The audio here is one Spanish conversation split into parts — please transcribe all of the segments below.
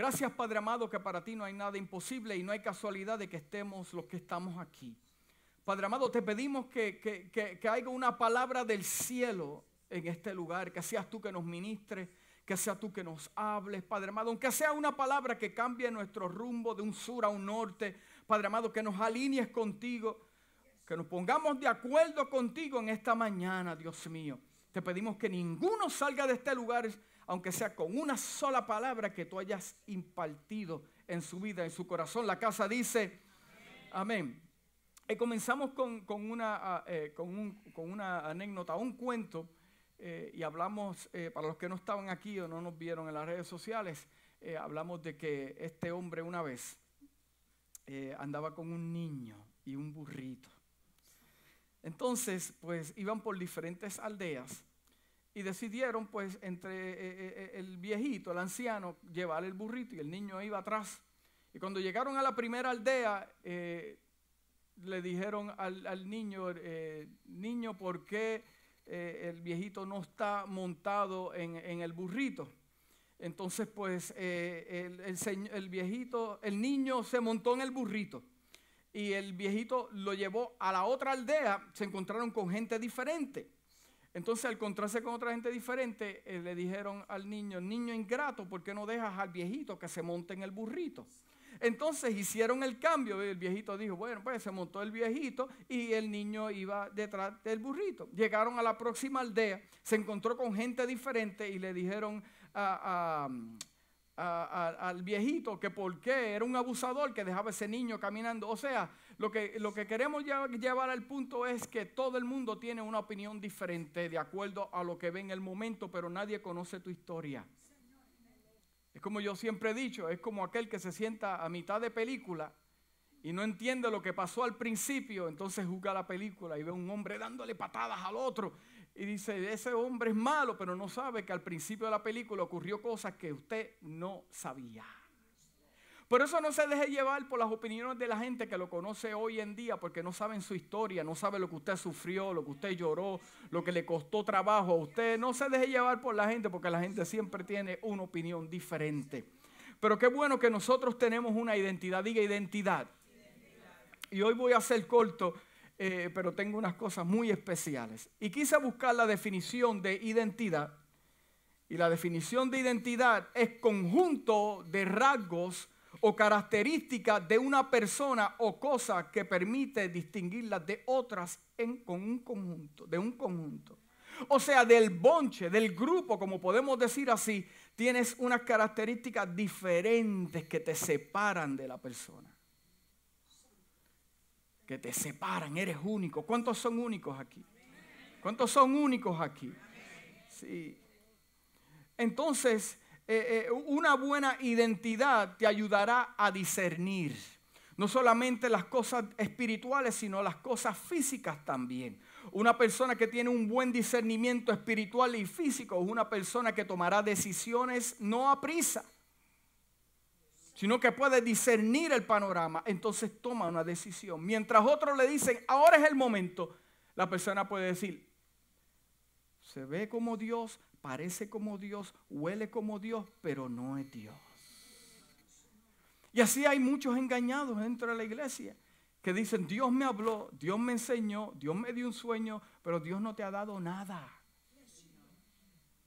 Gracias Padre amado que para ti no hay nada imposible y no hay casualidad de que estemos los que estamos aquí. Padre amado, te pedimos que, que, que, haya una palabra del cielo en este lugar, que seas tú que nos ministres, que seas tú que nos hables, Padre amado, aunque sea una palabra que cambie nuestro rumbo de un sur a un norte, Padre amado, que nos alinees contigo, que nos pongamos de acuerdo contigo en esta mañana, Dios mío. Te pedimos que ninguno salga de este lugar aunque sea con una sola palabra que tú hayas impartido en su vida, en su corazón. La casa dice, amén. Y comenzamos con, una, ah, eh, con, una, anécdota, un cuento, eh, y hablamos, eh, para los que no estaban aquí o no nos vieron en las redes sociales, hablamos de que este hombre una vez andaba con un niño y un burrito. Entonces, pues iban por diferentes aldeas y decidieron, pues, entre eh, eh, eh, el viejito, el anciano, llevar el burrito y el niño iba atrás. Y cuando llegaron a la primera aldea, le dijeron al, niño, niño, ¿por qué el viejito no está montado en, el burrito? Entonces, pues, el, el viejito, el niño se montó en el burrito y el viejito lo llevó a la otra aldea, se encontraron con gente diferente. Entonces, al encontrarse con otra gente diferente, eh, le dijeron al niño, niño ingrato, ¿por qué no dejas al viejito que se monte en el burrito? Entonces hicieron el cambio. El viejito dijo, bueno, pues se montó el viejito y el niño iba detrás del burrito. Llegaron a la próxima aldea, se encontró con gente diferente y le dijeron al viejito que por qué era un abusador que dejaba ese niño caminando. O sea, lo que, lo que queremos llevar al punto es que todo el mundo tiene una opinión diferente de acuerdo a lo que ve en el momento, pero nadie conoce tu historia. Es como yo siempre he dicho, es como aquel que se sienta a mitad de película y no entiende lo que pasó al principio, entonces juzga la película y ve a un hombre dándole patadas al otro y dice, ese hombre es malo, pero no sabe que al principio de la película ocurrió cosas que usted no sabía. Por eso no se deje llevar por las opiniones de la gente que lo conoce hoy en día, porque no saben su historia, no sabe lo que usted sufrió, lo que usted lloró, lo que le costó trabajo a usted. No se deje llevar por la gente, porque la gente siempre tiene una opinión diferente. Pero qué bueno que nosotros tenemos una identidad, diga identidad. Y hoy voy a ser corto eh, pero tengo unas cosas muy especiales. Y quise buscar la definición de identidad. Y la definición de identidad es conjunto de rasgos o características de una persona o cosa que permite distinguirlas de otras en, con un conjunto, de un conjunto. O sea, del bonche, del grupo, como podemos decir así, tienes unas características diferentes que te separan de la persona que te separan, eres único. ¿Cuántos son únicos aquí? ¿Cuántos son únicos aquí? Sí. Entonces, eh, eh, una buena identidad te ayudará a discernir no solamente las cosas espirituales, sino las cosas físicas también. Una persona que tiene un buen discernimiento espiritual y físico es una persona que tomará decisiones no a prisa sino que puede discernir el panorama, entonces toma una decisión. Mientras otros le dicen, ahora es el momento, la persona puede decir, se ve como Dios, parece como Dios, huele como Dios, pero no es Dios. Y así hay muchos engañados dentro de la iglesia que dicen, Dios me habló, Dios me enseñó, Dios me dio un sueño, pero Dios no te ha dado nada.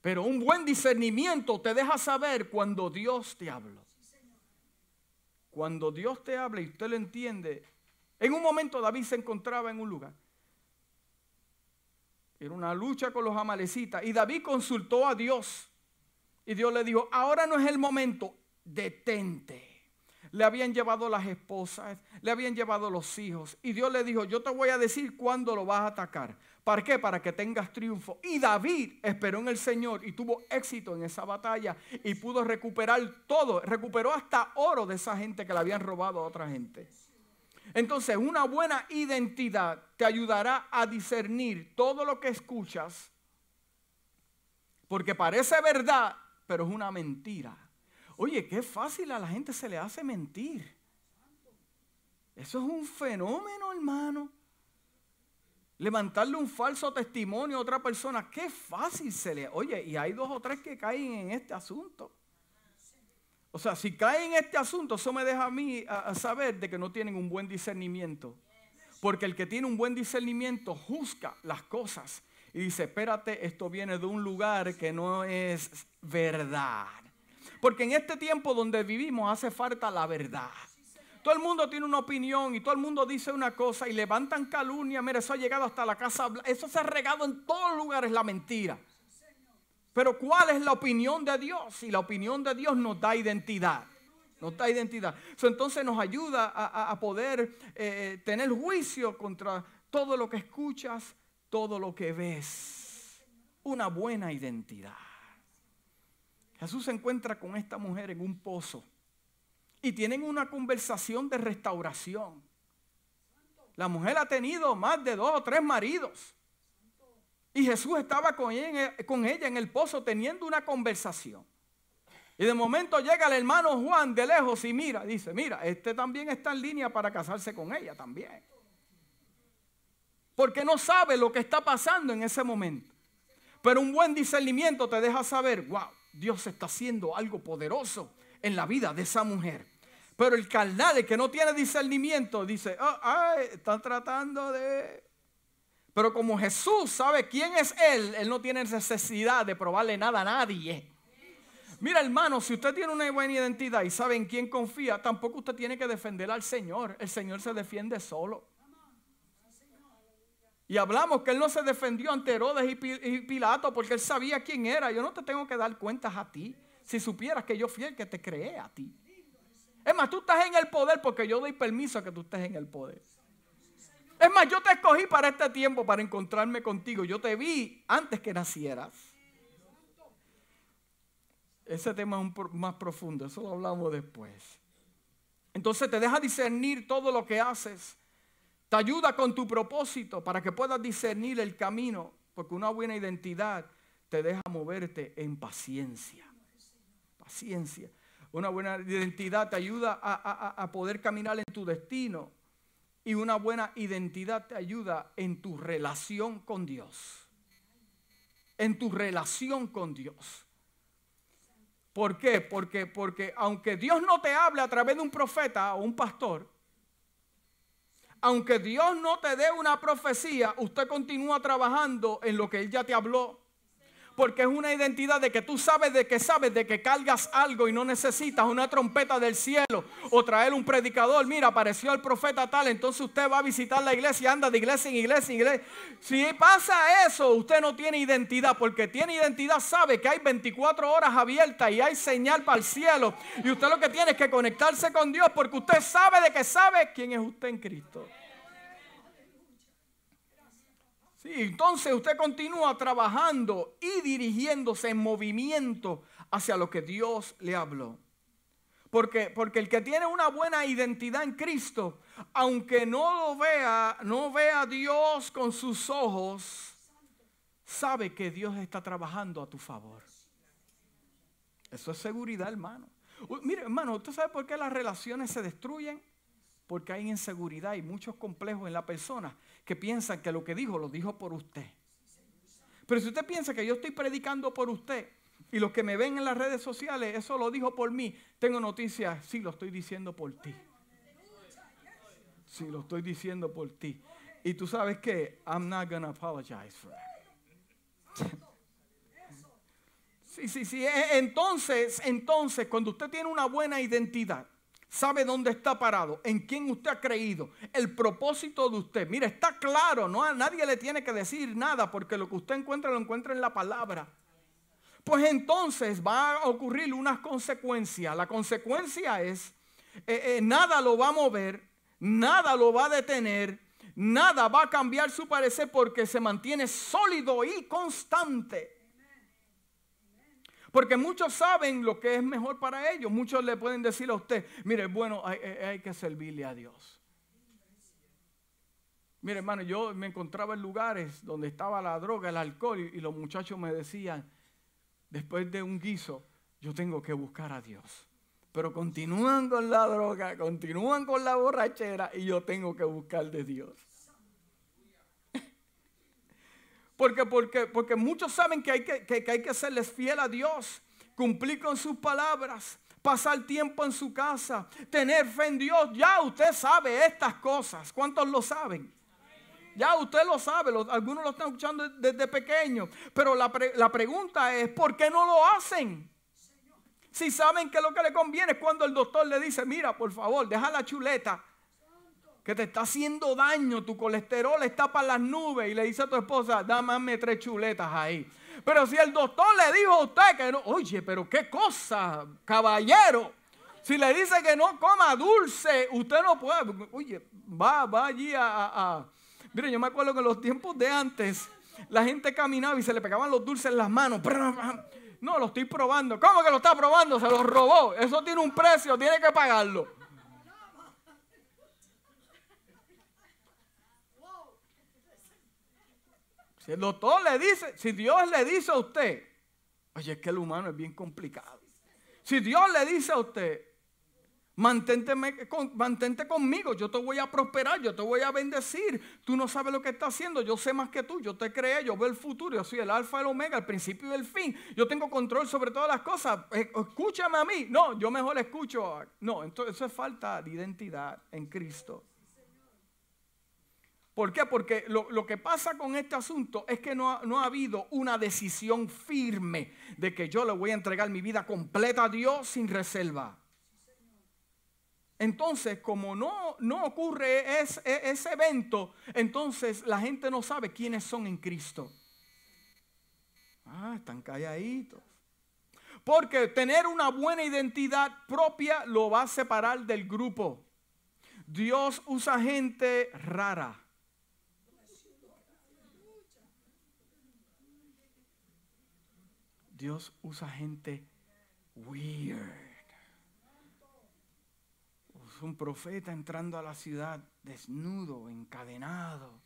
Pero un buen discernimiento te deja saber cuando Dios te habló. Cuando Dios te habla y usted lo entiende, en un momento David se encontraba en un lugar. Era una lucha con los amalecitas. Y David consultó a Dios. Y Dios le dijo, ahora no es el momento, detente. Le habían llevado las esposas, le habían llevado los hijos. Y Dios le dijo, yo te voy a decir cuándo lo vas a atacar. ¿Para qué? Para que tengas triunfo. Y David esperó en el Señor y tuvo éxito en esa batalla y pudo recuperar todo. Recuperó hasta oro de esa gente que le habían robado a otra gente. Entonces, una buena identidad te ayudará a discernir todo lo que escuchas, porque parece verdad, pero es una mentira. Oye, qué fácil a la gente se le hace mentir. Eso es un fenómeno, hermano levantarle un falso testimonio a otra persona, qué fácil se le... Oye, y hay dos o tres que caen en este asunto. O sea, si cae en este asunto, eso me deja a mí a, saber de que no tienen un buen discernimiento. Porque el que tiene un buen discernimiento juzga las cosas y dice, espérate, esto viene de un lugar que no es verdad. Porque en este tiempo donde vivimos hace falta la verdad. Todo el mundo tiene una opinión y todo el mundo dice una cosa y levantan calumnia. Mira, eso ha llegado hasta la casa. Eso se ha regado en todos lugares la mentira. Pero ¿cuál es la opinión de Dios? Y la opinión de Dios nos da identidad. Nos da identidad. entonces nos ayuda a, poder eh, tener juicio contra todo lo que escuchas, todo lo que ves. Una buena identidad. Jesús se encuentra con esta mujer en un pozo y tienen una conversación de restauración. La mujer ha tenido más de dos o tres maridos. Y Jesús estaba con ella, en el pozo teniendo una conversación. Y de momento llega el hermano Juan de lejos y mira, dice, mira, este también está en línea para casarse con ella también. Porque no sabe lo que está pasando en ese momento. Pero un buen discernimiento te deja saber, wow, Dios está haciendo algo poderoso en la vida de esa mujer. Pero el carnal, el que no tiene discernimiento, dice, oh, ay, están tratando de pero como Jesús sabe quién es Él, Él no tiene necesidad de probarle nada a nadie. Mira hermano, si usted tiene una buena identidad y sabe en quién confía, tampoco usted tiene que defender al Señor. El Señor se defiende solo. Y hablamos que Él no se defendió ante Herodes y Pilato porque Él sabía quién era. Yo no te tengo que dar cuentas a ti. Si supieras que yo fui el que te creé a ti. Es más, tú estás en el poder porque yo doy permiso a que tú estés en el poder. Es más, yo te escogí para este tiempo, para encontrarme contigo. Yo te vi antes que nacieras. Ese tema es más profundo, eso lo hablamos después. Entonces te deja discernir todo lo que haces. Te ayuda con tu propósito para que puedas discernir el camino, porque una buena identidad te deja moverte en paciencia. Paciencia. Una buena identidad te ayuda a, a poder caminar en tu destino y una buena identidad te ayuda en tu relación con Dios. En tu relación con Dios. ¿Por qué? Porque, porque aunque Dios no te hable a través de un profeta o un pastor, aunque Dios no te dé una profecía, usted continúa trabajando en lo que Él ya te habló porque es una identidad de que tú sabes de que sabes de que cargas algo y no necesitas una trompeta del cielo o traer un predicador. Mira, apareció el profeta tal, entonces usted va a visitar la iglesia, anda de iglesia en iglesia en iglesia. Si pasa eso, usted no tiene identidad, porque tiene identidad, sabe que hay 24 horas abiertas y hay señal para el cielo. Y usted lo que tiene es que conectarse con Dios porque usted sabe de que sabe quién es usted en Cristo. Entonces usted continúa trabajando y dirigiéndose en movimiento hacia lo que Dios le habló. Porque, porque el que tiene una buena identidad en Cristo, aunque no lo vea, no vea a Dios con sus ojos, sabe que Dios está trabajando a tu favor. Eso es seguridad, hermano. Mire, hermano, ¿usted sabe por qué las relaciones se destruyen? Porque hay inseguridad y muchos complejos en la persona que piensan que lo que dijo lo dijo por usted. Pero si usted piensa que yo estoy predicando por usted y los que me ven en las redes sociales, eso lo dijo por mí, tengo noticias, sí, lo estoy diciendo por ti. Sí, lo estoy diciendo por ti. Y tú sabes que I'm not gonna apologize for that. Sí, sí, sí. E, entonces, entonces, cuando usted tiene una buena identidad, sabe dónde está parado, en quién usted ha creído, el propósito de usted. Mire, está claro, no a nadie le tiene que decir nada porque lo que usted encuentra lo encuentra en la palabra. Pues entonces va a ocurrir unas consecuencias. La consecuencia es, eh, eh, nada lo va a mover, nada lo va a detener, nada va a cambiar su parecer porque se mantiene sólido y constante. Porque muchos saben lo que es mejor para ellos. Muchos le pueden decir a usted, mire, bueno, hay, que servirle a Dios. Mire, hermano, yo me encontraba en lugares donde estaba la droga, el alcohol, y, los muchachos me decían, después de un guiso, yo tengo que buscar a Dios. Pero continúan con la droga, continúan con la borrachera, y yo tengo que buscar de Dios. Porque, porque, porque muchos saben que hay que, que, hay que serles fiel a Dios, cumplir con sus palabras, pasar tiempo en su casa, tener fe en Dios. Ya usted sabe estas cosas. ¿Cuántos lo saben? Ya usted lo sabe, algunos lo están escuchando desde pequeño. Pero la, la pregunta es, ¿por qué no lo hacen? Si saben que lo que le conviene es cuando el doctor le dice, mira, por favor, deja la chuleta que te está haciendo daño, tu colesterol está para las nubes y le dice a tu esposa, dame tres chuletas ahí. Pero si el doctor le dijo a usted que no, oye, pero qué cosa, caballero. Si le dice que no coma dulce, usted no puede. Oye, va, va allí a, a, Mire, yo me acuerdo que en los tiempos de antes, la gente caminaba y se le pegaban los dulces en las manos. No, lo estoy probando. ¿Cómo que lo está probando? Se lo robó. Eso tiene un precio, tiene que pagarlo. Si el doctor le dice, si Dios le dice a usted, oye, es que el humano es bien complicado. Si Dios le dice a usted, mantente, mantente conmigo, yo te voy a prosperar, yo te voy a bendecir. Tú no sabes lo que está haciendo, yo sé más que tú, yo te creé, yo veo el futuro, yo soy el alfa y el omega, el principio y el fin. Yo tengo control sobre todas las cosas. Eh, escúchame a mí. No, yo mejor escucho. No, entonces eso es falta de identidad en Cristo. ¿Por qué? Porque lo, que pasa con este asunto es que no ha, no ha, habido una decisión firme de que yo le voy a entregar mi vida completa a Dios sin reserva. Entonces, como no, no ocurre ese, ese evento, entonces la gente no sabe quiénes son en Cristo. Ah, están calladitos. Porque tener una buena identidad propia lo va a separar del grupo. Dios usa gente rara Dios usa gente weird. Usa un profeta entrando a la ciudad desnudo, encadenado.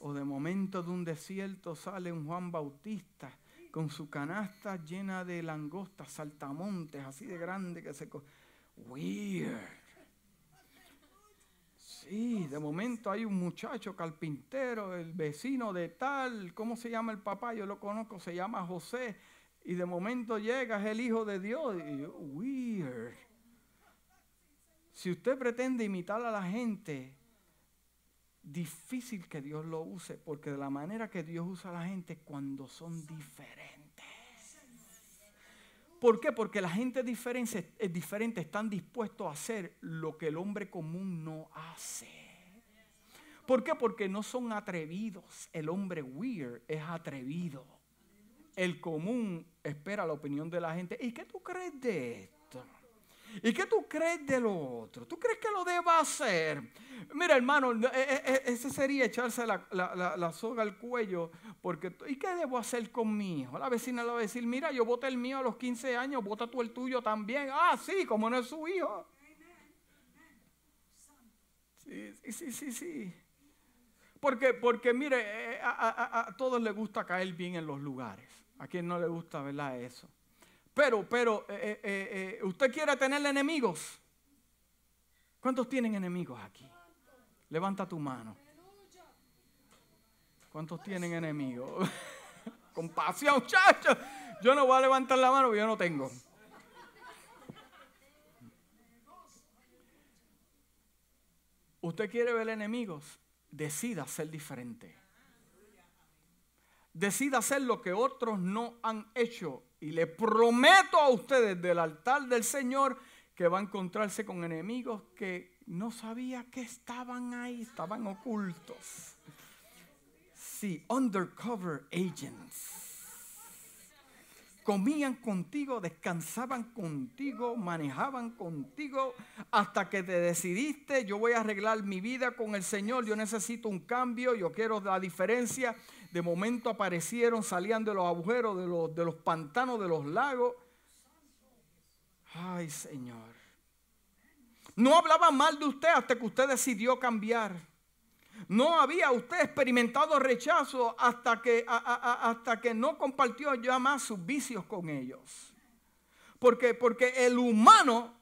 O de momento de un desierto sale un Juan Bautista con su canasta llena de langostas, saltamontes, así de grande que se... Weird. Sí, de momento hay un muchacho carpintero, el vecino de tal, ¿cómo se llama el papá? Yo lo conozco, se llama José y de momento llega, es el Hijo de Dios. Weird. Si usted pretende imitar a la gente, difícil que Dios lo use, porque de la manera que Dios usa a la gente cuando son diferentes. ¿Por qué? Porque la gente diferente, es diferente, están dispuestos a hacer lo que el hombre común no hace. ¿Por qué? Porque no son atrevidos. El hombre weird es atrevido el común espera la opinión de la gente. ¿Y qué tú crees de esto? ¿Y qué tú crees de lo otro? ¿Tú crees que lo deba hacer? Mira, hermano, e, e, e, ese sería echarse la, soga al cuello. Porque, ¿Y qué debo hacer con mi hijo? La vecina le va a decir, mira, yo voté el mío a los 15 años, vota tú el tuyo también. Ah, sí, como no es su hijo. Sí, sí, sí, sí. Porque, porque mire, eh, a todos les gusta caer bien en los lugares. ¿A quién no le gusta, verdad, eso? Pero, pero, eh, eh, eh, ¿usted quiere tener enemigos? ¿Cuántos tienen enemigos aquí? Levanta tu mano. ¿Cuántos tienen enemigos? Compasión, muchachos. Yo no voy a levantar la mano porque yo no tengo. ¿Usted quiere ver enemigos? Decida ser diferente decida hacer lo que otros no han hecho. Y le prometo a ustedes del altar del Señor que va a encontrarse con enemigos que no sabía que estaban ahí, estaban ocultos. Sí, undercover agents. Comían contigo, descansaban contigo, manejaban contigo, hasta que te decidiste, yo voy a arreglar mi vida con el Señor, yo necesito un cambio, yo quiero la diferencia de momento aparecieron, salían de los agujeros, de los, de los pantanos, de los lagos. Ay, Señor. No hablaba mal de usted hasta que usted decidió cambiar. No había usted experimentado rechazo hasta que, hasta que no compartió ya más sus vicios con ellos. Porque, porque el humano,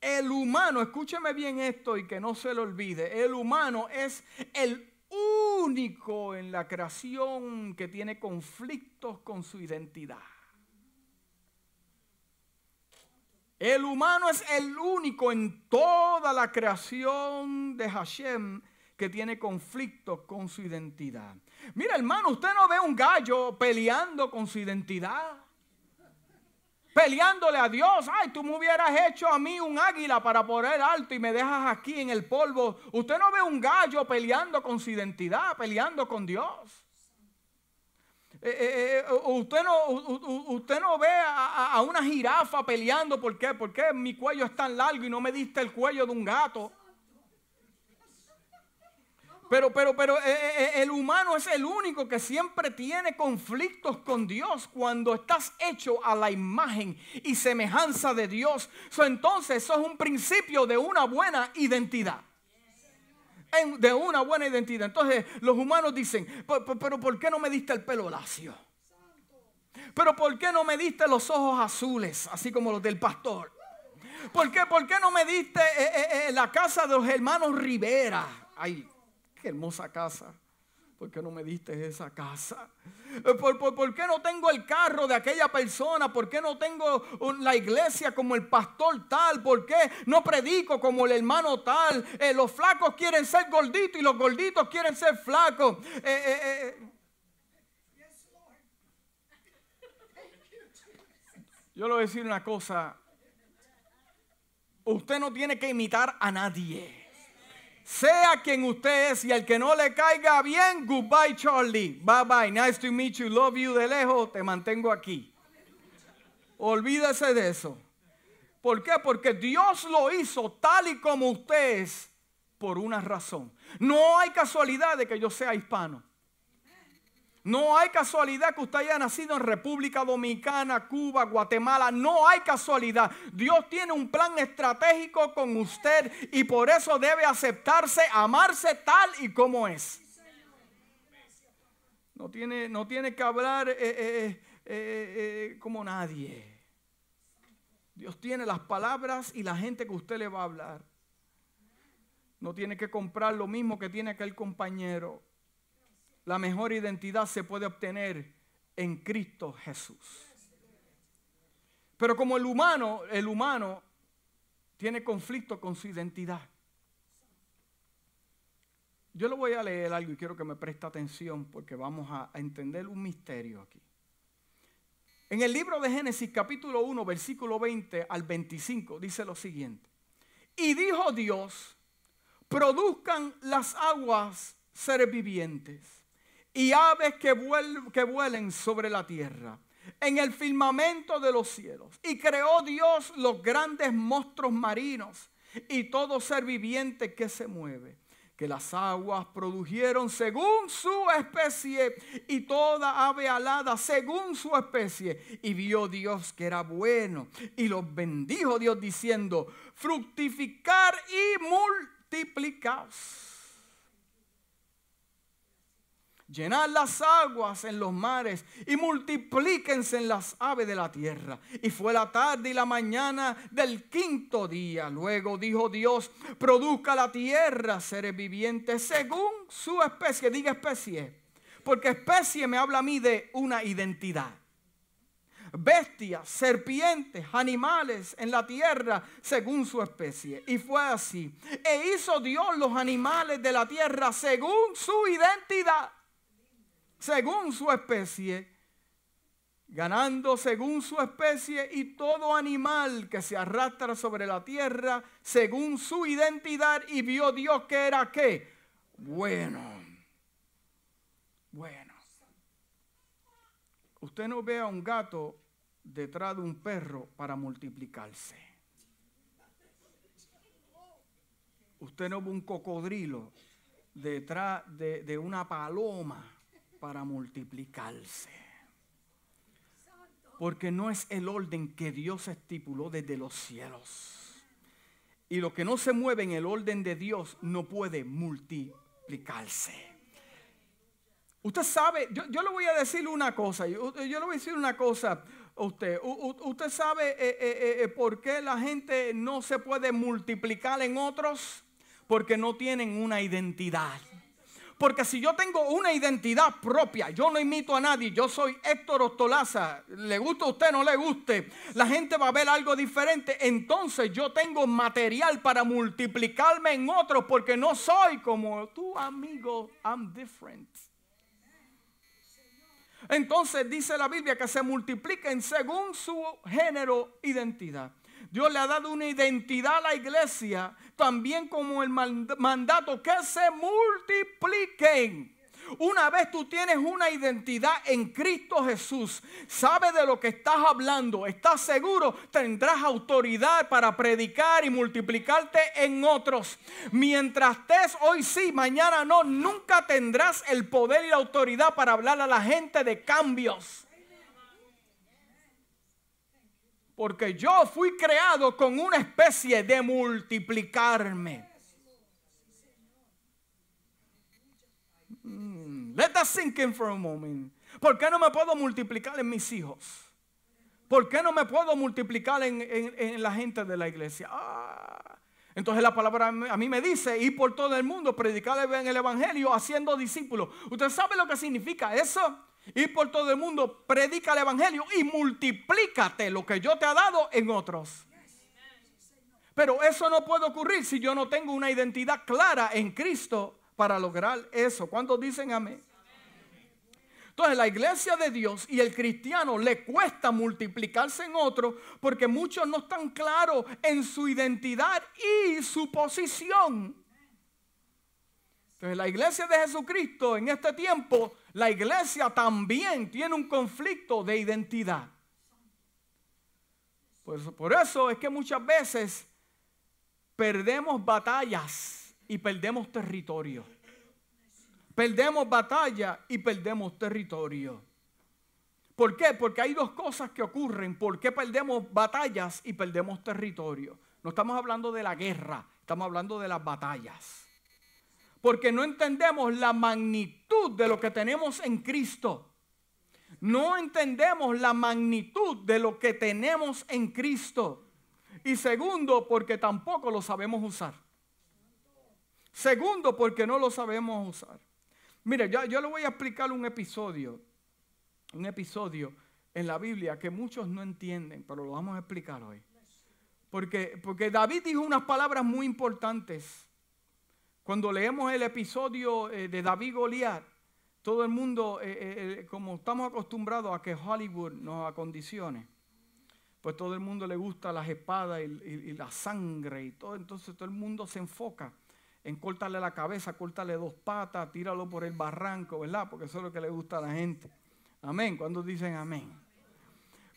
el humano, escúcheme bien esto y que no se lo olvide, el humano es el único en la creación que tiene conflictos con su identidad. El humano es el único en toda la creación de Hashem que tiene conflictos con su identidad. Mira, hermano, usted no ve un gallo peleando con su identidad. Peleándole a Dios. Ay, tú me hubieras hecho a mí un águila para poner alto y me dejas aquí en el polvo. Usted no ve un gallo peleando con su identidad, peleando con Dios. Eh, eh, eh, usted, no, usted no ve a, una jirafa peleando. ¿Por qué? Porque mi cuello es tan largo y no me diste el cuello de un gato. Pero, pero, pero el humano es el único que siempre tiene conflictos con Dios cuando estás hecho a la imagen y semejanza de Dios. entonces eso es un principio de una buena identidad de una buena identidad. Entonces los humanos dicen, pero ¿por qué no me diste el pelo lacio? Pero ¿por qué no me diste los ojos azules, así como los del pastor? ¿Por qué, por qué no me diste eh, eh, eh, la casa de los hermanos Rivera? Ay, qué hermosa casa. ¿Por qué no me diste esa casa? Eh, ¿Por, qué no tengo el carro de aquella persona? ¿Por qué no tengo la iglesia como el pastor tal? ¿Por qué no predico como el hermano tal? Eh, los flacos quieren ser gorditos y los gorditos quieren ser flacos. Eh, Yo le voy a decir una cosa. Usted no tiene que imitar a nadie sea quien usted es y al que no le caiga bien, goodbye Charlie, bye bye, nice to meet you, love you de lejos, te mantengo aquí. Olvídese de eso. ¿Por qué? Porque Dios lo hizo tal y como usted es por una razón. No hay casualidad de que yo sea hispano. No hay casualidad que usted haya nacido en República Dominicana, Cuba, Guatemala. No hay casualidad. Dios tiene un plan estratégico con usted y por eso debe aceptarse, amarse tal y como es. No tiene, no tiene que hablar eh, eh, eh, como nadie. Dios tiene las palabras y la gente que usted le va a hablar. No tiene que comprar lo mismo que tiene aquel compañero la mejor identidad se puede obtener en Cristo Jesús. Pero como el humano, el humano tiene conflicto con su identidad. Yo le voy a leer algo y quiero que me preste atención porque vamos a, entender un misterio aquí. En el libro de Génesis capítulo 1, versículo 20 al 25 dice lo siguiente. Y dijo Dios, produzcan las aguas seres vivientes y aves que, vuelen sobre la tierra, en el firmamento de los cielos. Y creó Dios los grandes monstruos marinos y todo ser viviente que se mueve. Que las aguas produjeron según su especie y toda ave alada según su especie. Y vio Dios que era bueno y los bendijo Dios diciendo, fructificar y multiplicaos Llenad las aguas en los mares y multiplíquense en las aves de la tierra. Y fue la tarde y la mañana del quinto día. Luego dijo Dios, produzca la tierra seres vivientes según su especie. Diga especie. Porque especie me habla a mí de una identidad. Bestias, serpientes, animales en la tierra según su especie. Y fue así. E hizo Dios los animales de la tierra según su identidad según su especie, ganando según su especie y todo animal que se arrastra sobre la tierra según su identidad y vio Dios que era qué? Bueno. Bueno. Usted no ve a un gato detrás de un perro para multiplicarse. Usted no ve un cocodrilo detrás de, de una paloma para multiplicarse. Porque no es el orden que Dios estipuló desde los cielos. Y lo que no se mueve en el orden de Dios no puede multiplicarse. Usted sabe, yo, le voy a decir una cosa, yo, le voy a decir una cosa a usted. usted sabe eh, eh, eh, por qué la gente no se puede multiplicar en otros, porque no tienen una identidad. Porque si yo tengo una identidad propia, yo no imito a nadie, yo soy Héctor Ostolaza, le guste a usted, no le guste, la gente va a ver algo diferente. Entonces yo tengo material para multiplicarme en otros porque no soy como tu amigo, I'm different. Entonces dice la Biblia que se multipliquen según su género, identidad. Dios le ha dado una identidad a la iglesia, también como el mandato que se multipliquen. Una vez tú tienes una identidad en Cristo Jesús, sabes de lo que estás hablando, estás seguro, tendrás autoridad para predicar y multiplicarte en otros. Mientras estés hoy sí, mañana no, nunca tendrás el poder y la autoridad para hablar a la gente de cambios. Porque yo fui creado con una especie de multiplicarme. Mm, let that sink in for a moment. ¿Por qué no me puedo multiplicar en mis hijos? ¿Por qué no me puedo multiplicar en, la gente de la iglesia? Ah. Entonces la palabra a mí me dice, ir por todo el mundo, predicarle en el Evangelio, haciendo discípulos. ¿Usted sabe lo que significa eso? Y por todo el mundo, predica el Evangelio y multiplícate lo que yo te he dado en otros. Pero eso no puede ocurrir si yo no tengo una identidad clara en Cristo para lograr eso. ¿Cuántos dicen amén? Entonces la iglesia de Dios y el cristiano le cuesta multiplicarse en otros porque muchos no están claros en su identidad y su posición. Entonces la iglesia de Jesucristo en este tiempo la iglesia también tiene un conflicto de identidad. Por eso, es que muchas veces perdemos batallas y perdemos territorio. Perdemos batalla y perdemos territorio. ¿Por qué? Porque hay dos cosas que ocurren. ¿Por qué perdemos batallas y perdemos territorio? No estamos hablando de la guerra, estamos hablando de las batallas porque no entendemos la magnitud de lo que tenemos en Cristo. No entendemos la magnitud de lo que tenemos en Cristo. Y segundo, porque tampoco lo sabemos usar. Segundo, porque no lo sabemos usar. Mire, yo, yo le voy a explicar un episodio, un episodio en la Biblia que muchos no entienden, pero lo vamos a explicar hoy. Porque, porque David dijo unas palabras muy importantes cuando leemos el episodio eh, de David Goliat, todo el mundo, eh, eh, como estamos acostumbrados a que Hollywood nos acondicione, pues todo el mundo le gusta las espadas y, la sangre y todo, entonces todo el mundo se enfoca en cortarle la cabeza, cortarle dos patas, tíralo por el barranco, ¿verdad? Porque eso es lo que le gusta a la gente. Amén. Cuando dicen amén.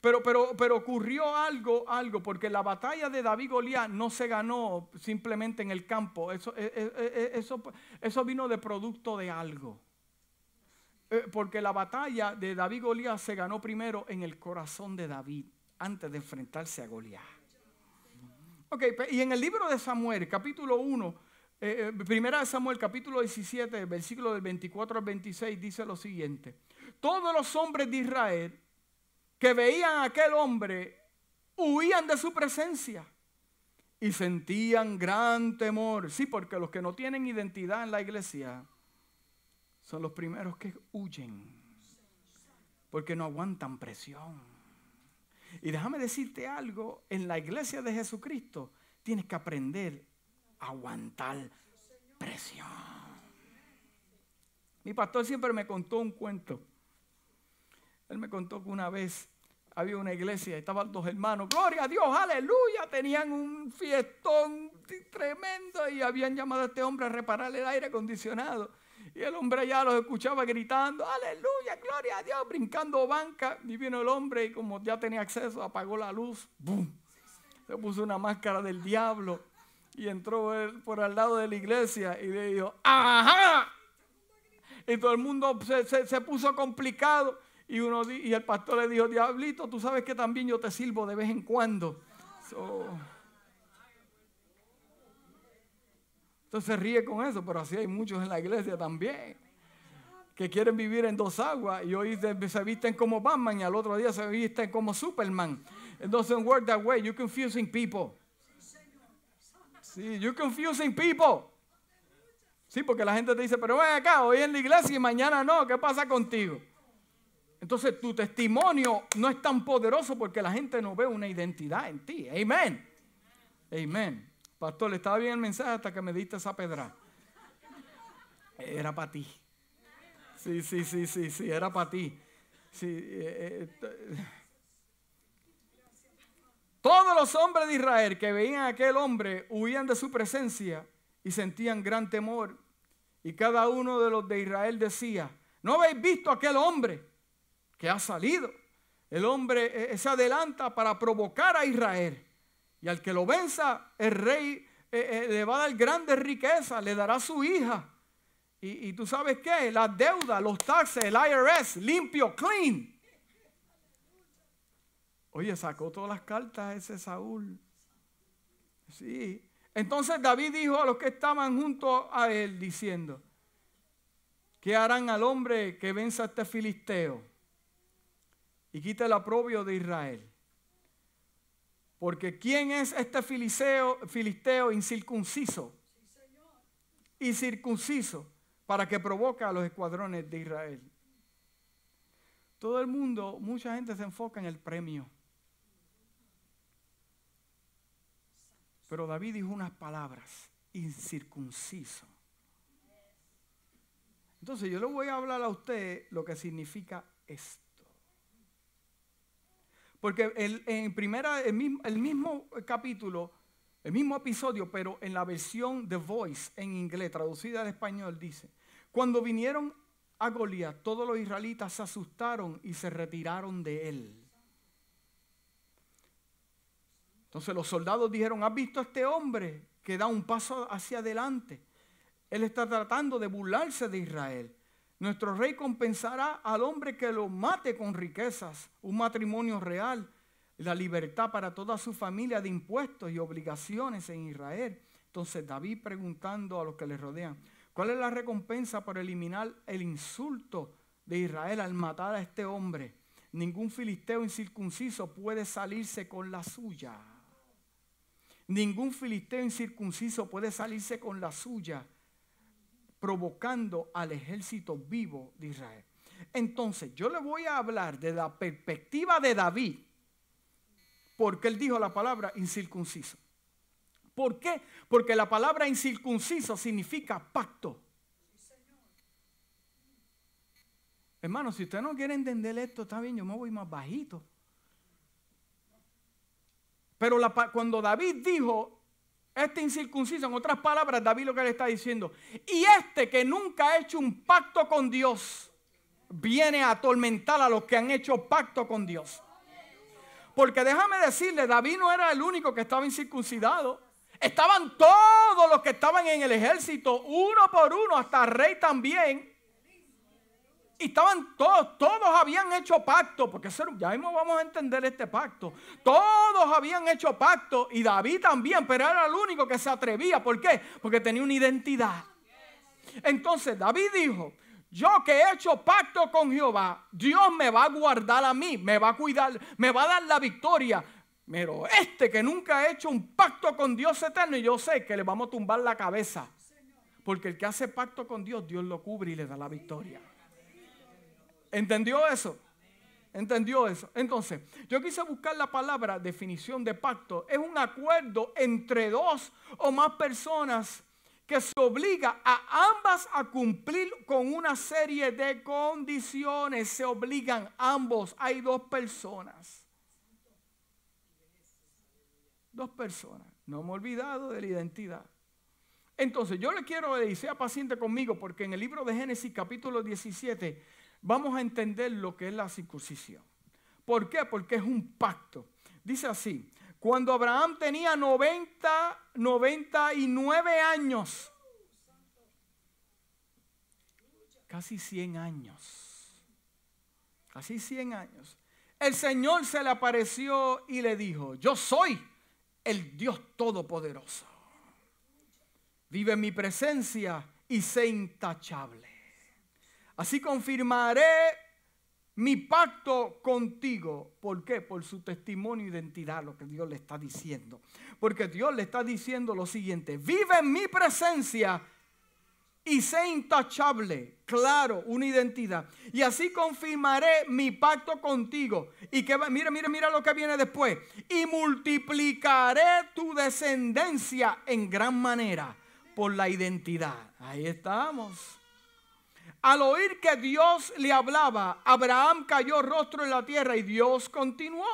Pero, pero, ocurrió algo, algo, porque la batalla de David Goliat no se ganó simplemente en el campo. Eso, eh, eh, eh, eso, eso vino de producto de algo. Porque la batalla de David Goliat se ganó primero en el corazón de David, antes de enfrentarse a Goliat. Ok, y en el libro de Samuel, capítulo 1, primera de Samuel, capítulo 17, versículo del 24 al 26, dice lo siguiente. Todos los hombres de Israel que veían a aquel hombre huían de su presencia y sentían gran temor. Sí, porque los que no tienen identidad en la iglesia son los primeros que huyen porque no aguantan presión. Y déjame decirte algo, en la iglesia de Jesucristo tienes que aprender a aguantar presión. Mi pastor siempre me contó un cuento él me contó que una vez había una iglesia, estaban dos hermanos, gloria a Dios, aleluya, tenían un fiestón tremendo y habían llamado a este hombre a reparar el aire acondicionado. Y el hombre ya los escuchaba gritando, aleluya, gloria a Dios, brincando banca. Y vino el hombre y como ya tenía acceso, apagó la luz, ¡boom! Se puso una máscara del diablo y entró por al lado de la iglesia y le dijo, ¡ajá! Y todo el mundo se puso complicado. Y, uno, y el pastor le dijo, diablito, tú sabes que también yo te sirvo de vez en cuando. entonces se ríe con eso, pero así hay muchos en la iglesia también. Que quieren vivir en dos aguas y hoy se, visten como Batman y al otro día se visten como Superman. It doesn't work that way. You're confusing people. Sí, you're confusing people. Sí, porque la gente te dice, pero ven acá, hoy en la iglesia y mañana no, ¿qué pasa contigo? Entonces tu testimonio no es tan poderoso porque la gente no ve una identidad en ti. Amén. Amén. Pastor, le estaba bien el mensaje hasta que me diste esa pedra. Era para ti. Sí, sí, sí, sí, sí, era para ti. Sí, eh, eh, todos los hombres de Israel que veían a aquel hombre huían de su presencia y sentían gran temor. Y cada uno de los de Israel decía, ¿no habéis visto aquel hombre que ha salido? El hombre eh, se adelanta para provocar a Israel. Y al que lo venza, el rey le va a dar grandes riquezas, le dará su hija y, tú sabes qué, la deuda, los taxes, el IRS, limpio, clean. Oye, sacó todas las cartas ese Saúl. Sí. Entonces David dijo a los que estaban junto a él diciendo, ¿qué harán al hombre que venza a este filisteo y quite el aprobio de Israel? Porque ¿quién es este filisteo, incircunciso? Y circunciso para que provoque a los escuadrones de Israel. Todo el mundo, mucha gente se enfoca en el premio. Pero David dijo unas palabras, incircunciso. Entonces yo le voy a hablar a usted lo que significa esto. Porque el, en primera, el mismo, el mismo capítulo el mismo episodio, pero en la versión The Voice en inglés, traducida al español, dice, cuando vinieron a Goliat, todos los israelitas se asustaron y se retiraron de él. Entonces los soldados dijeron, ¿has visto a este hombre que da un paso hacia adelante? Él está tratando de burlarse de Israel. Nuestro rey compensará al hombre que lo mate con riquezas, un matrimonio real la libertad para toda su familia de impuestos y obligaciones en Israel. Entonces David preguntando a los que le rodean, ¿cuál es la recompensa por eliminar el insulto de Israel al matar a este hombre? Ningún filisteo incircunciso puede salirse con la suya. Ningún filisteo incircunciso puede salirse con la suya, provocando al ejército vivo de Israel. Entonces, yo le voy a hablar de la perspectiva de David porque él dijo la palabra incircunciso. ¿Por qué? Porque la palabra incircunciso significa pacto. Hermano, si usted no quiere entender esto, está bien, yo me voy más bajito. Pero cuando David dijo, este incircunciso, en otras palabras, David lo que le está diciendo, y este que nunca ha hecho un pacto con Dios, viene a atormentar a los que han hecho pacto con Dios. Porque déjame decirle, David no era el único que estaba incircuncidado. Estaban todos los que estaban en el ejército, uno por uno, hasta el rey también. Y estaban todos, todos habían hecho pacto, porque ya mismo vamos a entender este pacto. Todos habían hecho pacto y David también, pero era el único que se atrevía. ¿Por qué? Porque tenía una identidad. Entonces David dijo, yo que he hecho pacto con Jehová, Dios me va a guardar a mí, me va a cuidar, me va a dar la victoria. Pero este que nunca ha hecho un pacto con Dios eterno, yo sé que le vamos a tumbar la cabeza. Porque el que hace pacto con Dios, Dios lo cubre y le da la victoria. ¿Entendió eso? ¿Entendió eso? Entonces, yo quise buscar la palabra definición de pacto. Es un acuerdo entre dos o más personas que se obliga a ambas a cumplir con una serie de condiciones. Se obligan ambos. Hay dos personas. Dos personas. No me he olvidado de la identidad. Entonces, yo le quiero decir, sea paciente conmigo, porque en el libro de Génesis capítulo 17 vamos a entender lo que es la circuncisión. ¿Por qué? Porque es un pacto. Dice así, cuando Abraham tenía 90, 99 años, casi 100 años, casi 100 años, el Señor se le apareció y le dijo, yo soy el Dios Todopoderoso. Vive en mi presencia y sé intachable. Así confirmaré mi pacto contigo. ¿Por qué? Por su testimonio e identidad, lo que Dios le está diciendo. Porque Dios le está diciendo lo siguiente, vive en mi presencia y sé intachable, claro, una identidad. Y así confirmaré mi pacto contigo. Y que mira, mira, mira lo que viene después. Y multiplicaré tu descendencia en gran manera por la identidad. Ahí estamos. Al oír que Dios le hablaba, Abraham cayó rostro en la tierra y Dios continuó.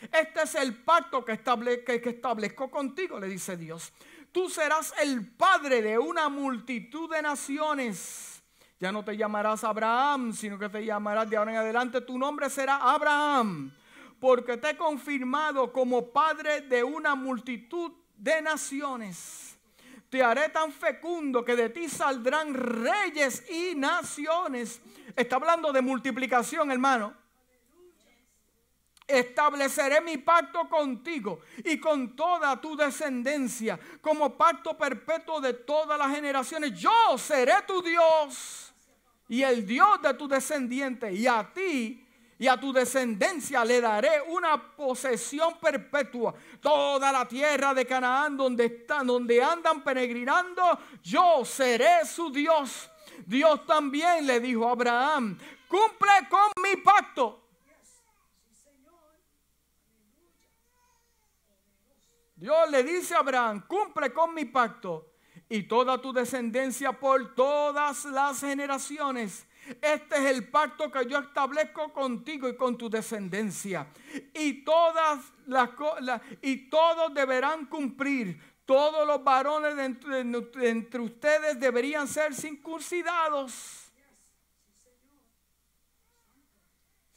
Este es el pacto que, que establezco contigo, le dice Dios tú serás el padre de una multitud de naciones. Ya no te llamarás Abraham, sino que te llamarás de ahora en adelante. Tu nombre será Abraham, porque te he confirmado como padre de una multitud de naciones. Te haré tan fecundo que de ti saldrán reyes y naciones. Está hablando de multiplicación, hermano estableceré mi pacto contigo y con toda tu descendencia como pacto perpetuo de todas las generaciones. Yo seré tu Dios y el Dios de tu descendiente y a ti y a tu descendencia le daré una posesión perpetua. Toda la tierra de Canaán donde están, donde andan peregrinando, yo seré su Dios. Dios también le dijo a Abraham, cumple con mi pacto Dios le dice a Abraham, cumple con mi pacto y toda tu descendencia por todas las generaciones. Este es el pacto que yo establezco contigo y con tu descendencia. Y todas las y todos deberán cumplir. Todos los varones de entre ustedes deberían ser circuncidados.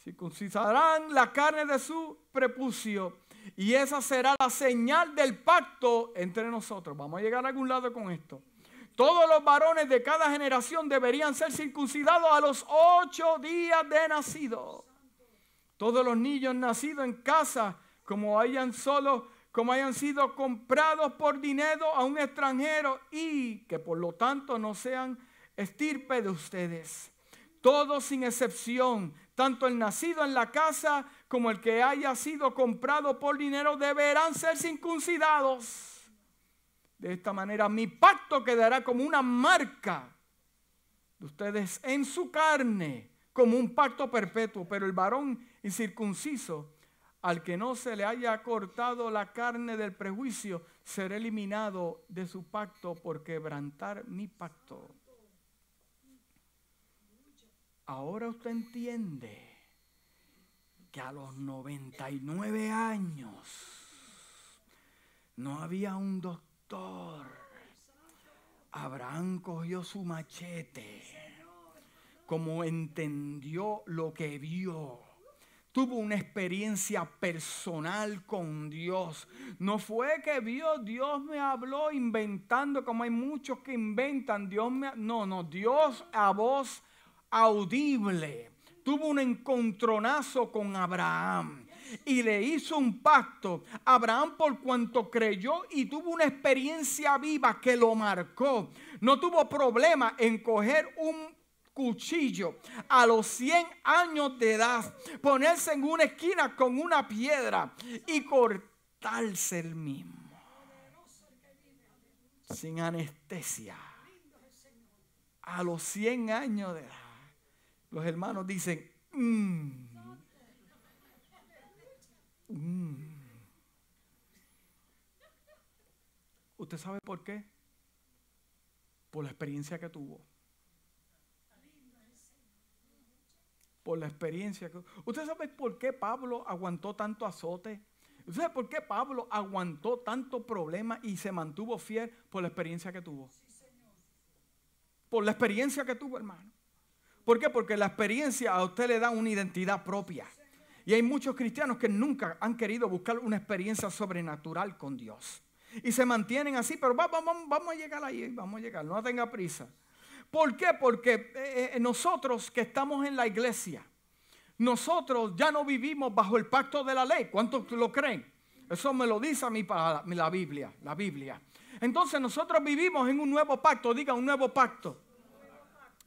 Circuncidarán la carne de su prepucio y esa será la señal del pacto entre nosotros. Vamos a llegar a algún lado con esto. Todos los varones de cada generación deberían ser circuncidados a los ocho días de nacido. Todos los niños nacidos en casa, como hayan solo, como hayan sido comprados por dinero a un extranjero y que por lo tanto no sean estirpe de ustedes. Todos sin excepción, tanto el nacido en la casa como el que haya sido comprado por dinero deberán ser circuncidados. De esta manera mi pacto quedará como una marca de ustedes en su carne, como un pacto perpetuo. Pero el varón incircunciso, al que no se le haya cortado la carne del prejuicio, será eliminado de su pacto por quebrantar mi pacto. Ahora usted entiende que a los 99 años no había un doctor. Abraham cogió su machete, como entendió lo que vio. Tuvo una experiencia personal con Dios. No fue que vio, Dios me habló inventando, como hay muchos que inventan. Dios me, no, no, Dios a voz audible tuvo un encontronazo con Abraham y le hizo un pacto. Abraham por cuanto creyó y tuvo una experiencia viva que lo marcó. No tuvo problema en coger un cuchillo a los 100 años de edad, ponerse en una esquina con una piedra y cortarse el mismo. Sin anestesia. A los 100 años de edad los hermanos dicen, mm, mm". ¿Usted sabe por qué? Por la experiencia que tuvo. Por la experiencia que ¿Usted sabe por qué Pablo aguantó tanto azote? ¿Usted sabe por qué Pablo aguantó tanto problema y se mantuvo fiel por la experiencia que tuvo? Por la experiencia que tuvo, hermano. ¿Por qué? Porque la experiencia a usted le da una identidad propia. Y hay muchos cristianos que nunca han querido buscar una experiencia sobrenatural con Dios. Y se mantienen así, pero vamos, vamos, a llegar ahí, vamos a llegar, no tenga prisa. ¿Por qué? Porque eh, eh, nosotros que estamos en la iglesia, nosotros ya no vivimos bajo el pacto de la ley. ¿Cuántos lo creen? Eso me lo dice a mí la Biblia, la Biblia. Entonces nosotros vivimos en un nuevo pacto, diga un nuevo pacto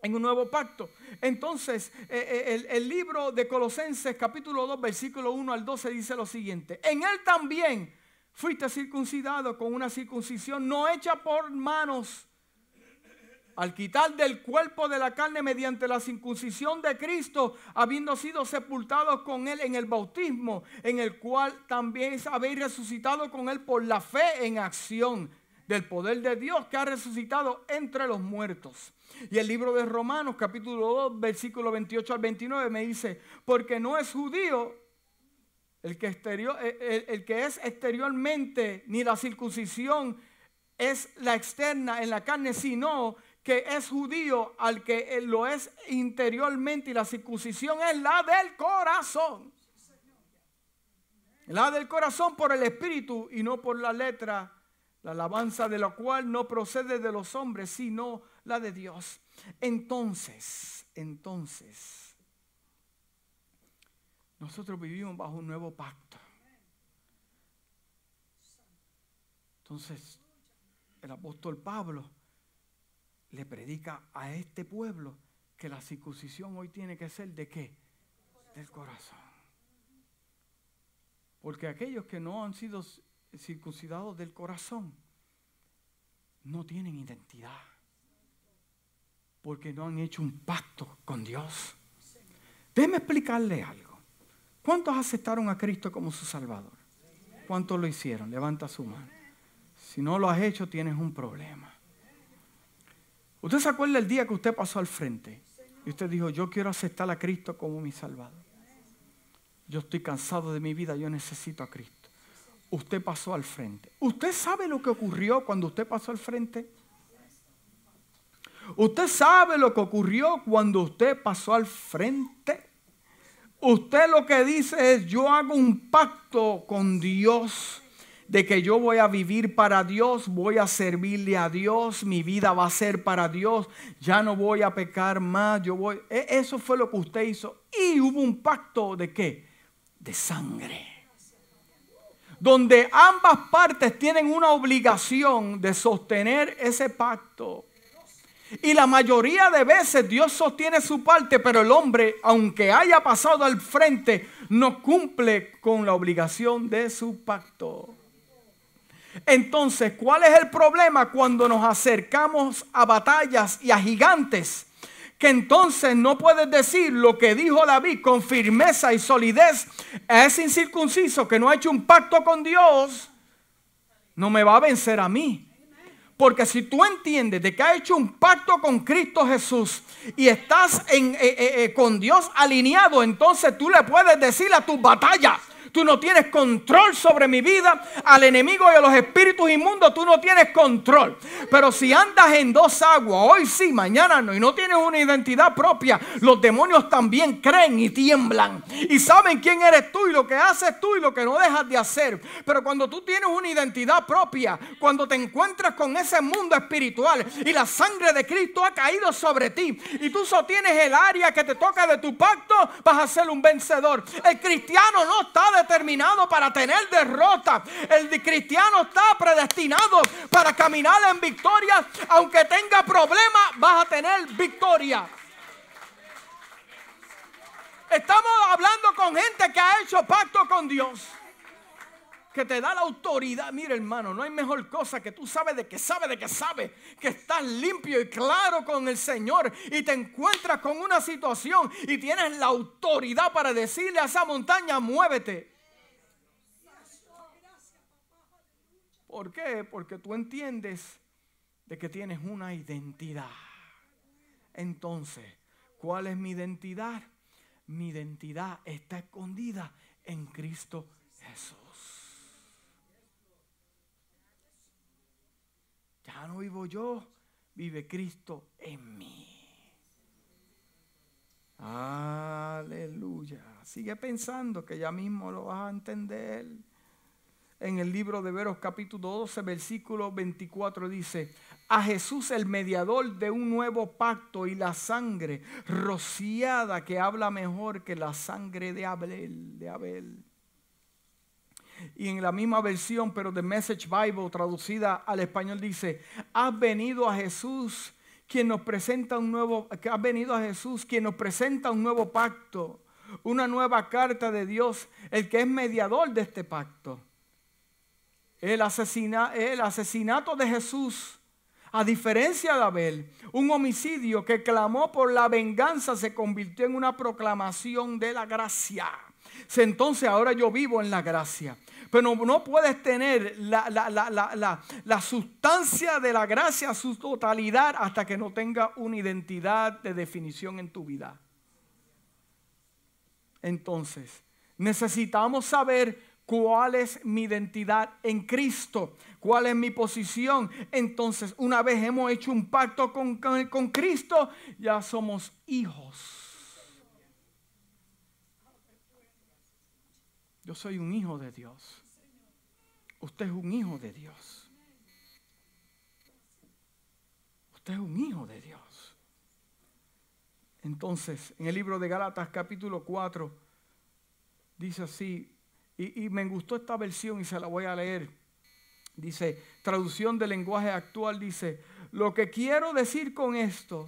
en un nuevo pacto. Entonces, eh, eh, el, libro de Colosenses capítulo 2, versículo 1 al 12 dice lo siguiente. En él también fuiste circuncidado con una circuncisión no hecha por manos, al quitar del cuerpo de la carne mediante la circuncisión de Cristo, habiendo sido sepultados con Él en el bautismo, en el cual también habéis resucitado con Él por la fe en acción del poder de Dios que ha resucitado entre los muertos. Y el libro de Romanos capítulo 2 versículo 28 al 29 me dice, porque no es judío el que, exterior, el que es exteriormente, ni la circuncisión es la externa en la carne, sino que es judío al que lo es interiormente y la circuncisión es la del corazón. La del corazón por el espíritu y no por la letra, la alabanza de la cual no procede de los hombres, sino la de Dios. Entonces, entonces, nosotros vivimos bajo un nuevo pacto. Entonces, el apóstol Pablo le predica a este pueblo que la circuncisión hoy tiene que ser de qué? Del corazón. Porque aquellos que no han sido circuncidados del corazón no tienen identidad. Porque no han hecho un pacto con Dios. Déjeme explicarle algo. ¿Cuántos aceptaron a Cristo como su Salvador? ¿Cuántos lo hicieron? Levanta su mano. Si no lo has hecho, tienes un problema. ¿Usted se acuerda el día que usted pasó al frente? Y usted dijo, yo quiero aceptar a Cristo como mi Salvador. Yo estoy cansado de mi vida, yo necesito a Cristo. Usted pasó al frente. ¿Usted sabe lo que ocurrió cuando usted pasó al frente? ¿Usted sabe lo que ocurrió cuando usted pasó al frente? Usted lo que dice es, yo hago un pacto con Dios de que yo voy a vivir para Dios, voy a servirle a Dios, mi vida va a ser para Dios, ya no voy a pecar más, yo voy... E, eso fue lo que usted hizo. Y hubo un pacto de qué? De sangre. Donde ambas partes tienen una obligación de sostener ese pacto. Y la mayoría de veces Dios sostiene su parte, pero el hombre, aunque haya pasado al frente, no cumple con la obligación de su pacto. Entonces, ¿cuál es el problema cuando nos acercamos a batallas y a gigantes? Que entonces no puedes decir lo que dijo David con firmeza y solidez es incircunciso que no ha hecho un pacto con Dios, no me va a vencer a mí. Porque si tú entiendes de que ha hecho un pacto con Cristo Jesús y estás en, eh, eh, eh, con Dios alineado, entonces tú le puedes decir a tus batallas, Tú no tienes control sobre mi vida. Al enemigo y a los espíritus inmundos tú no tienes control. Pero si andas en dos aguas, hoy sí, mañana no, y no tienes una identidad propia, los demonios también creen y tiemblan. Y saben quién eres tú y lo que haces tú y lo que no dejas de hacer. Pero cuando tú tienes una identidad propia, cuando te encuentras con ese mundo espiritual y la sangre de Cristo ha caído sobre ti y tú sostienes el área que te toca de tu pacto, vas a ser un vencedor. El cristiano no está de determinado para tener derrota. El cristiano está predestinado para caminar en victoria. Aunque tenga problemas, vas a tener victoria. Estamos hablando con gente que ha hecho pacto con Dios que te da la autoridad. Mire, hermano, no hay mejor cosa que tú sabes de que sabe de que sabe que estás limpio y claro con el Señor y te encuentras con una situación y tienes la autoridad para decirle a esa montaña, muévete. ¿Por qué? Porque tú entiendes de que tienes una identidad. Entonces, ¿cuál es mi identidad? Mi identidad está escondida en Cristo Jesús. Ya no vivo yo, vive Cristo en mí. Aleluya. Sigue pensando que ya mismo lo vas a entender en el libro de Veros capítulo 12, versículo 24 dice, a Jesús el mediador de un nuevo pacto y la sangre rociada que habla mejor que la sangre de Abel, de Abel. Y en la misma versión, pero de Message Bible traducida al español dice, ha venido a Jesús quien nos presenta un nuevo, que ha venido a Jesús quien nos presenta un nuevo pacto, una nueva carta de Dios, el que es mediador de este pacto el, asesinato de Jesús A diferencia de Abel, un homicidio que clamó por la venganza se convirtió en una proclamación de la gracia. Entonces ahora yo vivo en la gracia. Pero no, puedes tener la, la, sustancia de la gracia, su totalidad, hasta que no tenga una identidad de definición en tu vida. Entonces, necesitamos saber cuál es mi identidad en Cristo, cuál es mi posición. Entonces, una vez hemos hecho un pacto con, con Cristo, ya somos hijos. Yo soy un hijo de Dios. Usted es un hijo de Dios. Usted es un hijo de Dios. Entonces, en el libro de Gálatas capítulo 4, dice así, y, me gustó esta versión y se la voy a leer. Dice, traducción del lenguaje actual, dice, lo que quiero decir con esto,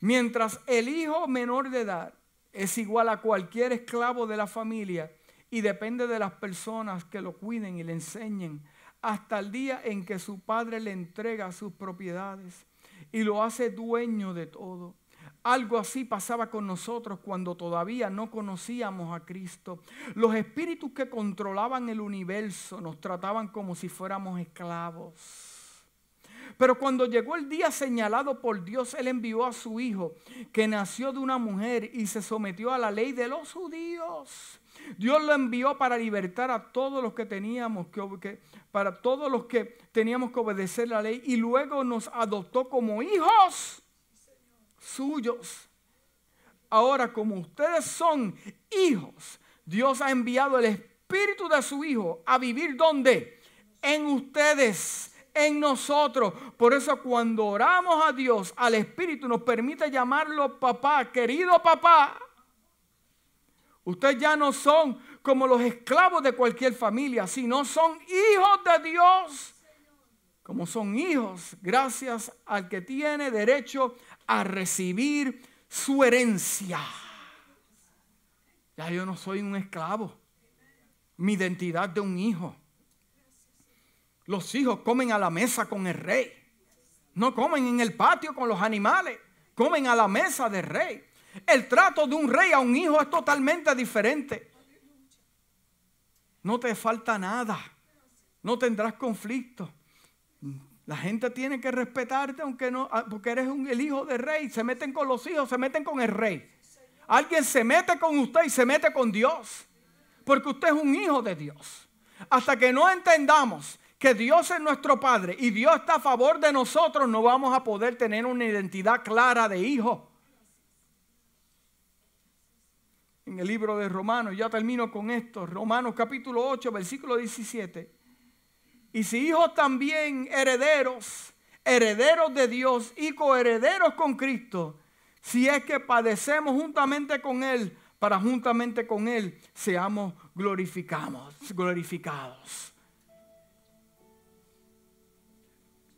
mientras el hijo menor de edad es igual a cualquier esclavo de la familia, y depende de las personas que lo cuiden y le enseñen hasta el día en que su padre le entrega sus propiedades y lo hace dueño de todo. Algo así pasaba con nosotros cuando todavía no conocíamos a Cristo. Los espíritus que controlaban el universo nos trataban como si fuéramos esclavos. Pero cuando llegó el día señalado por Dios, Él envió a su Hijo, que nació de una mujer y se sometió a la ley de los judíos Dios lo envió para libertar a todos los que teníamos que, para todos los que teníamos que obedecer la ley y luego nos adoptó como hijos suyos. Ahora, como ustedes son hijos, Dios ha enviado el espíritu de su hijo a vivir donde? En ustedes, en nosotros. Por eso cuando oramos a Dios, al espíritu nos permite llamarlo papá, querido papá. Ustedes ya no son como los esclavos de cualquier familia, sino son hijos de Dios. Como son hijos, gracias al que tiene derecho a recibir su herencia. Ya yo no soy un esclavo. Mi identidad de un hijo. Los hijos comen a la mesa con el rey. No comen en el patio con los animales. Comen a la mesa del rey. El trato de un rey a un hijo es totalmente diferente. No te falta nada. No tendrás conflicto. La gente tiene que respetarte aunque no, ah, porque eres el hijo del rey. Se meten con los hijos, se meten con el rey. Alguien se mete con usted y se mete con Dios. Porque usted es un hijo de Dios. Hasta que no entendamos que Dios es nuestro Padre y Dios está a favor de nosotros, no vamos a poder tener una identidad clara de hijo. en el libro de Romanos. Ya termino con esto. Romanos capítulo 8, versículo 17. Y si hijos también herederos, herederos de Dios y coherederos con Cristo, si es que padecemos juntamente con Él, para juntamente con Él seamos glorificados, glorificados.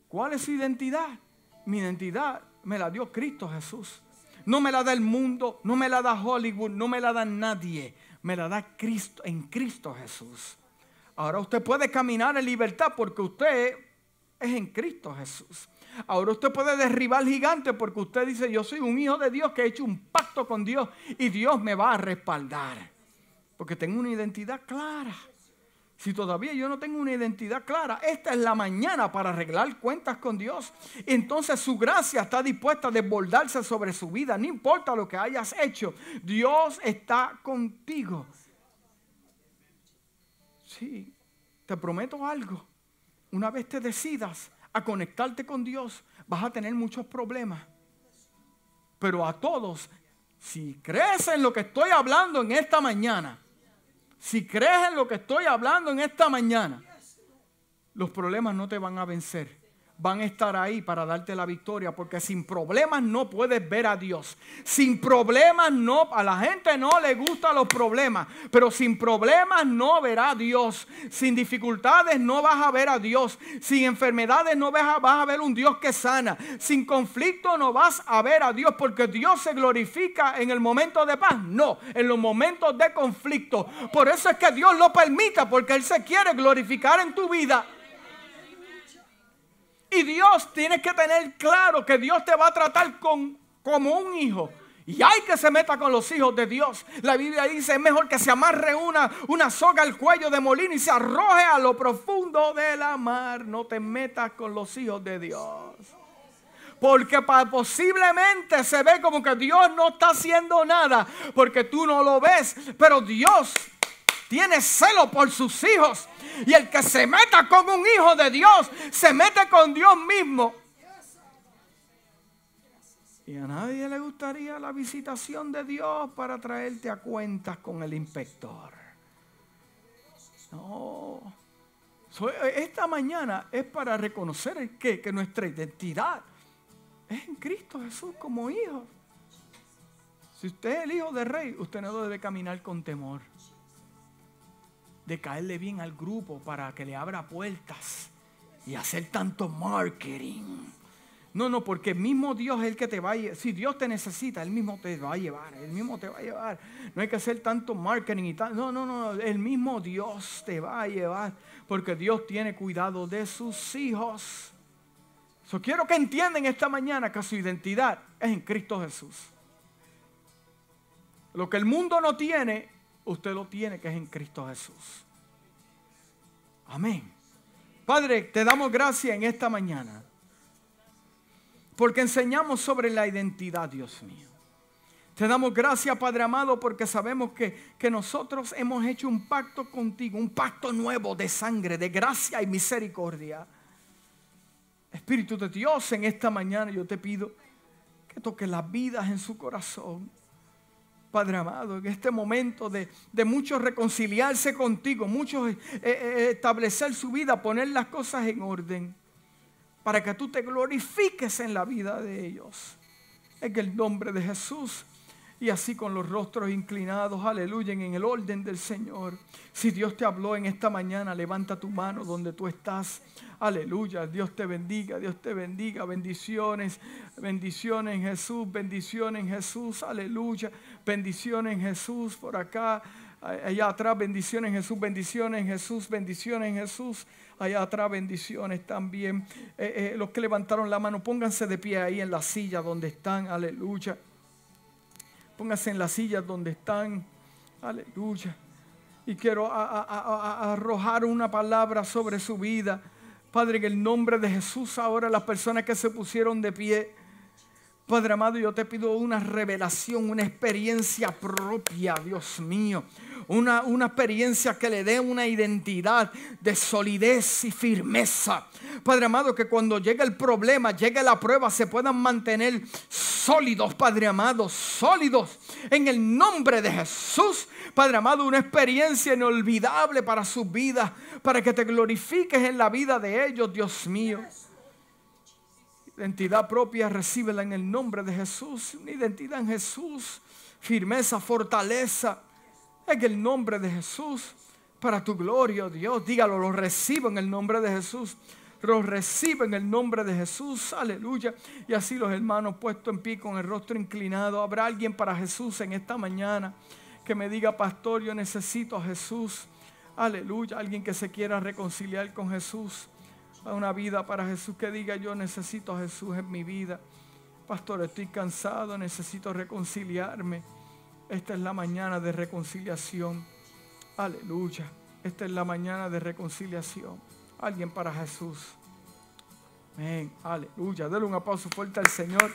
¿Cuál es su identidad? Mi identidad me la dio Cristo Jesús. No me la da el mundo, no me la da Hollywood, no me la da nadie. Me la da Cristo en Cristo Jesús. Ahora usted puede caminar en libertad porque usted es en Cristo Jesús. Ahora usted puede derribar gigante porque usted dice, yo soy un hijo de Dios que he hecho un pacto con Dios y Dios me va a respaldar. Porque tengo una identidad clara. Si todavía yo no tengo una identidad clara, esta es la mañana para arreglar cuentas con Dios. Entonces su gracia está dispuesta a desbordarse sobre su vida. No importa lo que hayas hecho, Dios está contigo. Sí, te prometo algo. Una vez te decidas a conectarte con Dios, vas a tener muchos problemas. Pero a todos, si crees en lo que estoy hablando en esta mañana, si crees en lo que estoy hablando en esta mañana, los problemas no te van a vencer van a estar ahí para darte la victoria, porque sin problemas no puedes ver a Dios. Sin problemas no, a la gente no le gustan los problemas, pero sin problemas no verá a Dios. Sin dificultades no vas a ver a Dios. Sin enfermedades no vas a, vas a ver un Dios que sana. Sin conflicto no vas a ver a Dios, porque Dios se glorifica en el momento de paz. No, en los momentos de conflicto. Por eso es que Dios lo permita, porque Él se quiere glorificar en tu vida. Y Dios tiene que tener claro que Dios te va a tratar con, como un hijo. Y hay que se meta con los hijos de Dios. La Biblia dice, es mejor que se amarre una, una soga al cuello de molino y se arroje a lo profundo de la mar. No te metas con los hijos de Dios. Porque posiblemente se ve como que Dios no está haciendo nada. Porque tú no lo ves. Pero Dios tiene celo por sus hijos. Y el que se meta con un hijo de Dios, se mete con Dios mismo. Y a nadie le gustaría la visitación de Dios para traerte a cuentas con el inspector. No. Esta mañana es para reconocer que, nuestra identidad es en Cristo Jesús como hijo. Si usted es el hijo de rey, usted no debe caminar con temor de caerle bien al grupo para que le abra puertas y hacer tanto marketing. No, no, porque el mismo Dios es el que te va a llevar. Si Dios te necesita, Él mismo te va a llevar. Él mismo te va a llevar. No hay que hacer tanto marketing y tal. No, no, no. El mismo Dios te va a llevar. Porque Dios tiene cuidado de sus hijos. So, quiero que entiendan esta mañana que su identidad es en Cristo Jesús. Lo que el mundo no tiene, usted lo tiene que es en Cristo Jesús. Amén. Padre, te damos gracias en esta mañana. Porque enseñamos sobre la identidad, Dios mío. Te damos gracias, Padre amado, porque sabemos que, que, nosotros hemos hecho un pacto contigo, un pacto nuevo de sangre, de gracia y misericordia. Espíritu de Dios, en esta mañana yo te pido que toques las vidas en su corazón. Padre amado, en este momento de, muchos reconciliarse contigo, muchos eh, eh, establecer su vida, poner las cosas en orden, para que tú te glorifiques en la vida de ellos. En el nombre de Jesús. Y así con los rostros inclinados, aleluya, en el orden del Señor. Si Dios te habló en esta mañana, levanta tu mano donde tú estás. Aleluya, Dios te bendiga, Dios te bendiga. Bendiciones, bendiciones en Jesús, bendiciones en Jesús, aleluya. Bendiciones en Jesús por acá, allá atrás, bendiciones en Jesús, bendiciones en Jesús, bendiciones en Jesús. Allá atrás, bendiciones también. Eh, eh, los que levantaron la mano, pónganse de pie ahí en la silla donde están, aleluya. Pónganse en la silla donde están, aleluya. Y quiero arrojar una palabra sobre su vida. Padre, en el nombre de Jesús, ahora las personas que se pusieron de pie, Padre amado, yo te pido una revelación, una experiencia propia, Dios mío. Una, una, experiencia que le dé una identidad de solidez y firmeza. Padre amado, que cuando llegue el problema, llegue la prueba, se puedan mantener sólidos, Padre amado, sólidos. En el nombre de Jesús, Padre amado, una experiencia inolvidable para su vida, para que te glorifiques en la vida de ellos, Dios mío. Identidad propia, recíbela en el nombre de Jesús. Una identidad en Jesús, firmeza, fortaleza, en el nombre de Jesús. Para tu gloria, oh Dios, dígalo, lo recibo en el nombre de Jesús lo recibo en el nombre de Jesús, aleluya. Y así los hermanos puestos en pie con el rostro inclinado. Habrá alguien para Jesús en esta mañana que me diga, pastor, yo necesito a Jesús. Aleluya. Alguien que se quiera reconciliar con Jesús. Una vida para Jesús que diga, yo necesito a Jesús en mi vida. Pastor, estoy cansado, necesito reconciliarme. Esta es la mañana de reconciliación. Aleluya. Esta es la mañana de reconciliación. Alguien para Jesús. Amén. Aleluya. Dale un aplauso fuerte al Señor.